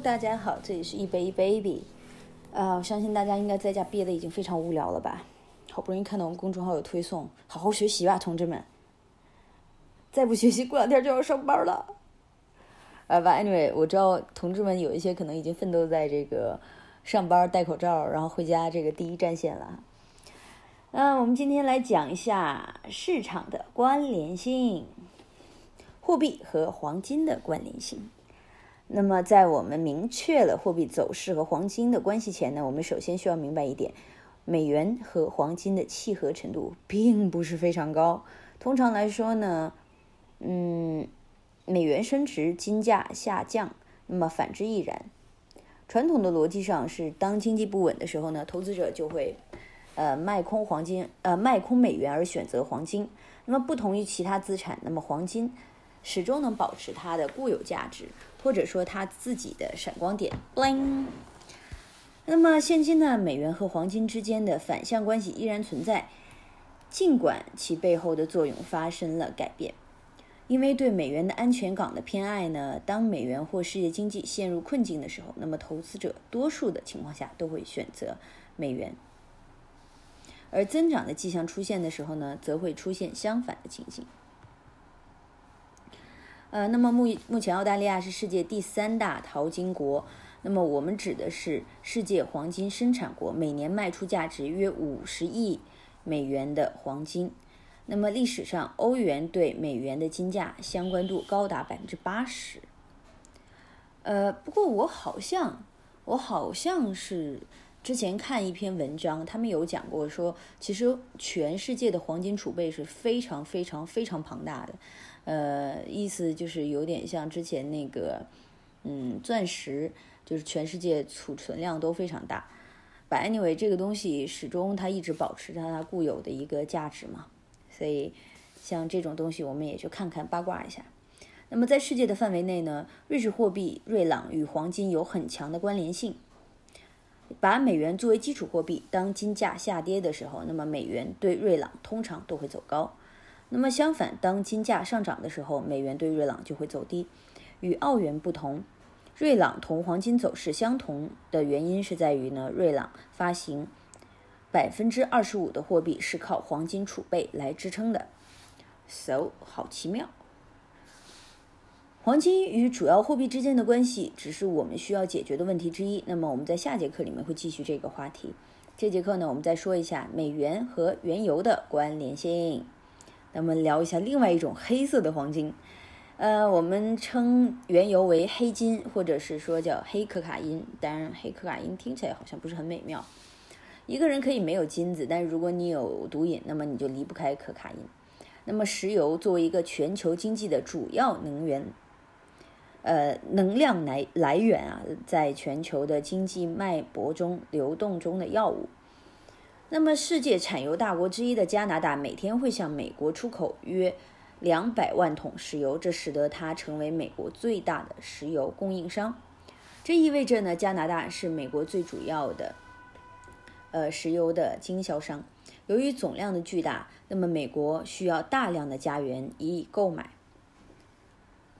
大家好，这里是一杯一 baby。呃，我相信大家应该在家憋的已经非常无聊了吧？好不容易看到我们公众号有推送，好好学习吧，同志们！再不学习，过两天就要上班了。呃吧，anyway，我知道同志们有一些可能已经奋斗在这个上班戴口罩，然后回家这个第一战线了。嗯，我们今天来讲一下市场的关联性，货币和黄金的关联性。那么，在我们明确了货币走势和黄金的关系前呢，我们首先需要明白一点：美元和黄金的契合程度并不是非常高。通常来说呢，嗯，美元升值，金价下降，那么反之亦然。传统的逻辑上是，当经济不稳的时候呢，投资者就会呃卖空黄金，呃卖空美元而选择黄金。那么不同于其他资产，那么黄金始终能保持它的固有价值。或者说它自己的闪光点，bling。那么现今呢，美元和黄金之间的反向关系依然存在，尽管其背后的作用发生了改变。因为对美元的安全港的偏爱呢，当美元或世界经济陷入困境的时候，那么投资者多数的情况下都会选择美元；而增长的迹象出现的时候呢，则会出现相反的情形。呃，那么目目前澳大利亚是世界第三大淘金国，那么我们指的是世界黄金生产国，每年卖出价值约五十亿美元的黄金。那么历史上，欧元对美元的金价相关度高达百分之八十。呃，不过我好像我好像是之前看一篇文章，他们有讲过说，其实全世界的黄金储备是非常非常非常庞大的。呃，意思就是有点像之前那个，嗯，钻石，就是全世界储存量都非常大。But anyway，这个东西始终它一直保持着它固有的一个价值嘛，所以像这种东西我们也就看看八卦一下。那么在世界的范围内呢，瑞士货币瑞朗与黄金有很强的关联性。把美元作为基础货币，当金价下跌的时候，那么美元对瑞朗通常都会走高。那么相反，当金价上涨的时候，美元对瑞郎就会走低。与澳元不同，瑞郎同黄金走势相同的原因是在于呢，瑞郎发行百分之二十五的货币是靠黄金储备来支撑的。So，好奇妙。黄金与主要货币之间的关系只是我们需要解决的问题之一。那么我们在下节课里面会继续这个话题。这节课呢，我们再说一下美元和原油的关联性。那么聊一下另外一种黑色的黄金，呃，我们称原油为黑金，或者是说叫黑可卡因。当然，黑可卡因听起来好像不是很美妙。一个人可以没有金子，但是如果你有毒瘾，那么你就离不开可卡因。那么，石油作为一个全球经济的主要能源，呃，能量来来源啊，在全球的经济脉搏中流动中的药物。那么，世界产油大国之一的加拿大每天会向美国出口约两百万桶石油，这使得它成为美国最大的石油供应商。这意味着呢，加拿大是美国最主要的呃石油的经销商。由于总量的巨大，那么美国需要大量的家园予以购买。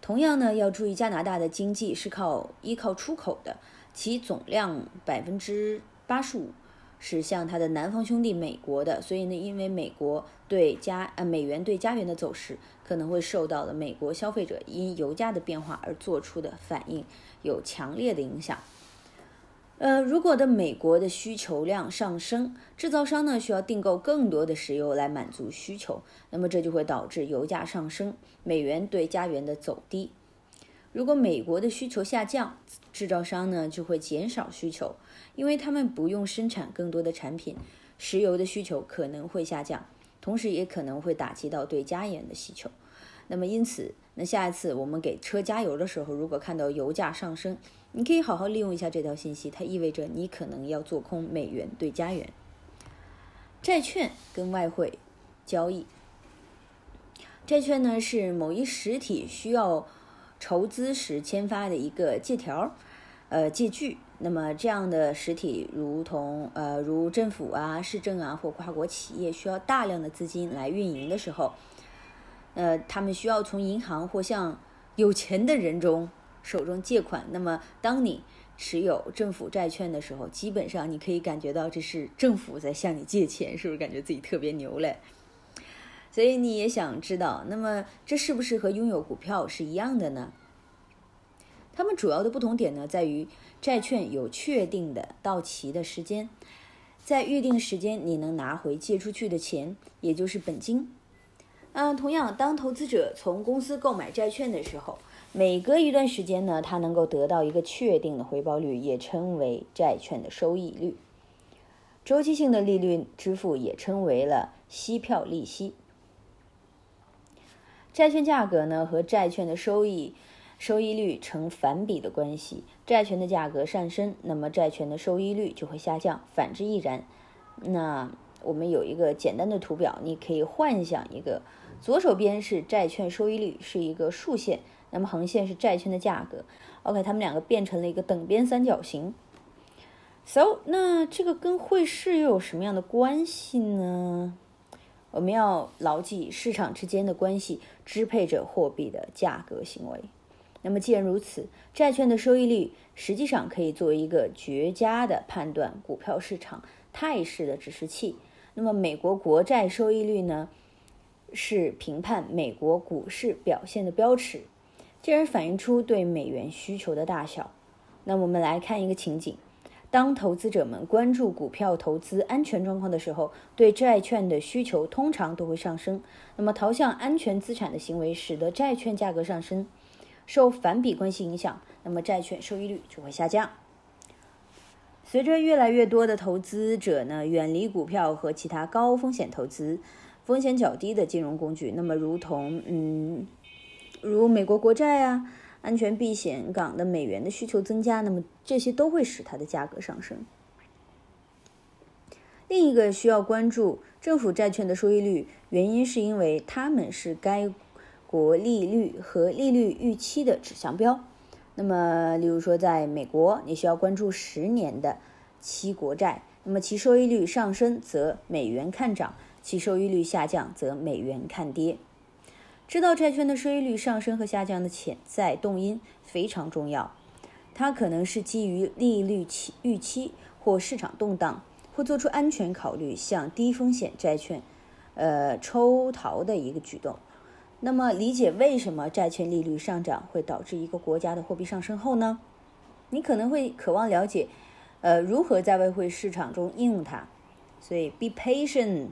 同样呢，要注意加拿大的经济是靠依靠出口的，其总量百分之八十五。是向它的南方兄弟美国的，所以呢，因为美国对加呃美元对加元的走势，可能会受到了美国消费者因油价的变化而做出的反应有强烈的影响。呃，如果的美国的需求量上升，制造商呢需要订购更多的石油来满足需求，那么这就会导致油价上升，美元对加元的走低。如果美国的需求下降，制造商呢就会减少需求。因为他们不用生产更多的产品，石油的需求可能会下降，同时也可能会打击到对加元的需求。那么因此，那下一次我们给车加油的时候，如果看到油价上升，你可以好好利用一下这条信息，它意味着你可能要做空美元对加元。债券跟外汇交易，债券呢是某一实体需要筹资时签发的一个借条，呃借据。那么这样的实体，如同呃，如政府啊、市政啊或跨国企业，需要大量的资金来运营的时候，呃，他们需要从银行或向有钱的人中手中借款。那么，当你持有政府债券的时候，基本上你可以感觉到这是政府在向你借钱，是不是感觉自己特别牛嘞？所以你也想知道，那么这是不是和拥有股票是一样的呢？它们主要的不同点呢，在于债券有确定的到期的时间，在预定时间你能拿回借出去的钱，也就是本金。嗯，同样，当投资者从公司购买债券的时候，每隔一段时间呢，他能够得到一个确定的回报率，也称为债券的收益率。周期性的利率支付也称为了息票利息。债券价格呢和债券的收益收益率成反比的关系，债权的价格上升，那么债券的收益率就会下降，反之亦然。那我们有一个简单的图表，你可以幻想一个，左手边是债券收益率，是一个竖线，那么横线是债券的价格。OK，它们两个变成了一个等边三角形。So，那这个跟汇市又有什么样的关系呢？我们要牢记市场之间的关系支配着货币的价格行为。那么既然如此，债券的收益率实际上可以作为一个绝佳的判断股票市场态势的指示器。那么美国国债收益率呢，是评判美国股市表现的标尺，进而反映出对美元需求的大小。那我们来看一个情景。当投资者们关注股票投资安全状况的时候，对债券的需求通常都会上升。那么，逃向安全资产的行为使得债券价格上升。受反比关系影响，那么债券收益率就会下降。随着越来越多的投资者呢远离股票和其他高风险投资、风险较低的金融工具，那么如同嗯，如美国国债啊。安全避险港的美元的需求增加，那么这些都会使它的价格上升。另一个需要关注政府债券的收益率，原因是因为它们是该国利率和利率预期的指向标。那么，例如说，在美国，你需要关注十年的期国债，那么其收益率上升，则美元看涨；其收益率下降，则美元看跌。知道债券的收益率上升和下降的潜在动因非常重要，它可能是基于利率期预期或市场动荡，或做出安全考虑向低风险债券，呃抽逃的一个举动。那么，理解为什么债券利率上涨会导致一个国家的货币上升后呢？你可能会渴望了解，呃，如何在外汇市场中应用它。所以，be patient。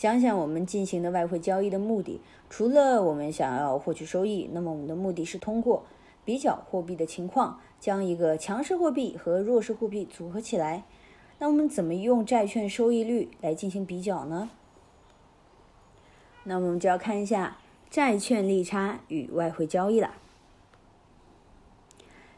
想想我们进行的外汇交易的目的，除了我们想要获取收益，那么我们的目的是通过比较货币的情况，将一个强势货币和弱势货币组合起来。那我们怎么用债券收益率来进行比较呢？那我们就要看一下债券利差与外汇交易了。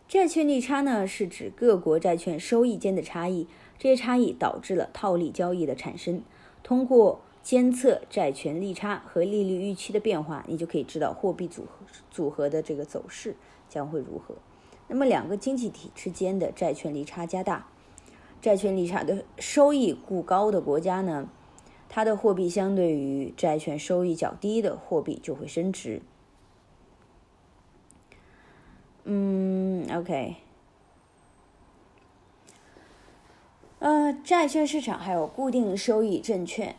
债券利差呢，是指各国债券收益间的差异，这些差异导致了套利交易的产生。通过监测债权利差和利率预期的变化，你就可以知道货币组合组合的这个走势将会如何。那么，两个经济体之间的债券利差加大，债券利差的收益故高的国家呢，它的货币相对于债券收益较低的货币就会升值。嗯，OK，呃，债券市场还有固定收益证券。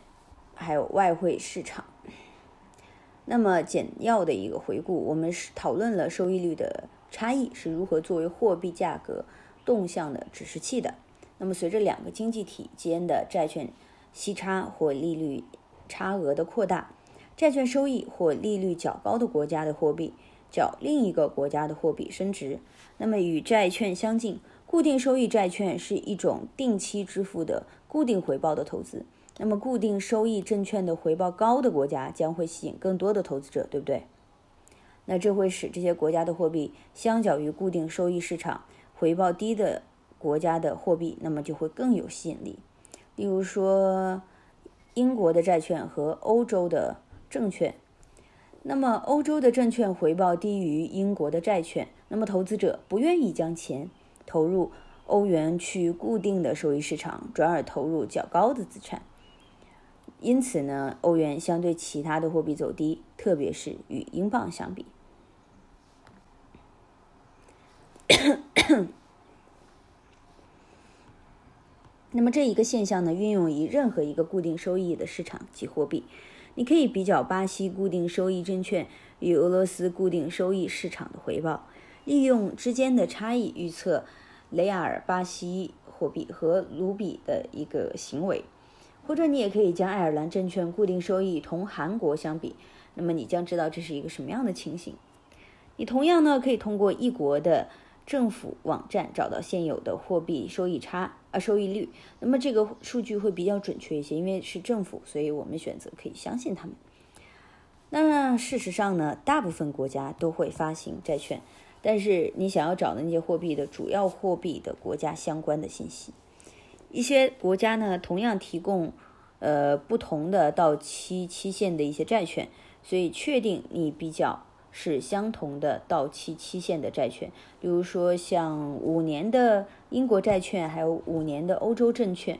还有外汇市场。那么简要的一个回顾，我们是讨论了收益率的差异是如何作为货币价格动向的指示器的。那么随着两个经济体间的债券息差或利率差额的扩大，债券收益或利率较高的国家的货币较另一个国家的货币升值。那么与债券相近，固定收益债券是一种定期支付的固定回报的投资。那么，固定收益证券的回报高的国家将会吸引更多的投资者，对不对？那这会使这些国家的货币相较于固定收益市场回报低的国家的货币，那么就会更有吸引力。例如说，英国的债券和欧洲的证券。那么，欧洲的证券回报低于英国的债券，那么投资者不愿意将钱投入欧元区固定的收益市场，转而投入较高的资产。因此呢，欧元相对其他的货币走低，特别是与英镑相比。那么这一个现象呢，运用于任何一个固定收益的市场及货币。你可以比较巴西固定收益证券与俄罗斯固定收益市场的回报，利用之间的差异预测雷亚尔巴西货币和卢比的一个行为。或者你也可以将爱尔兰证券固定收益同韩国相比，那么你将知道这是一个什么样的情形。你同样呢，可以通过一国的政府网站找到现有的货币收益差啊收益率，那么这个数据会比较准确一些，因为是政府，所以我们选择可以相信他们。那事实上呢，大部分国家都会发行债券，但是你想要找的那些货币的主要货币的国家相关的信息。一些国家呢，同样提供，呃，不同的到期期限的一些债券，所以确定你比较是相同的到期期限的债券，比如说像五年的英国债券，还有五年的欧洲证券，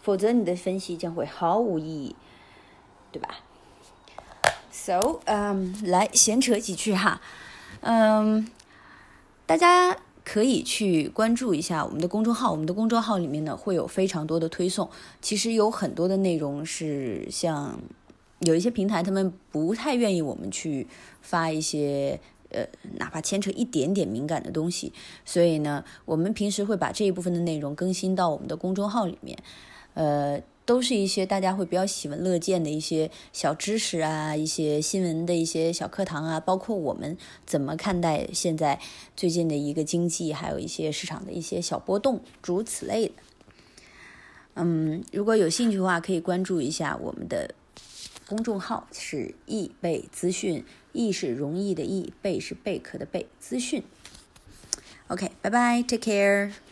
否则你的分析将会毫无意义，对吧？So，嗯，来闲扯几句哈，嗯，大家。可以去关注一下我们的公众号，我们的公众号里面呢会有非常多的推送。其实有很多的内容是像有一些平台他们不太愿意我们去发一些呃哪怕牵扯一点点敏感的东西，所以呢我们平时会把这一部分的内容更新到我们的公众号里面，呃。都是一些大家会比较喜闻乐见的一些小知识啊，一些新闻的一些小课堂啊，包括我们怎么看待现在最近的一个经济，还有一些市场的一些小波动，诸如此类的。嗯，如果有兴趣的话，可以关注一下我们的公众号，是易贝资讯，易是容易的易，贝是贝壳的贝，资讯。OK，拜拜，Take care。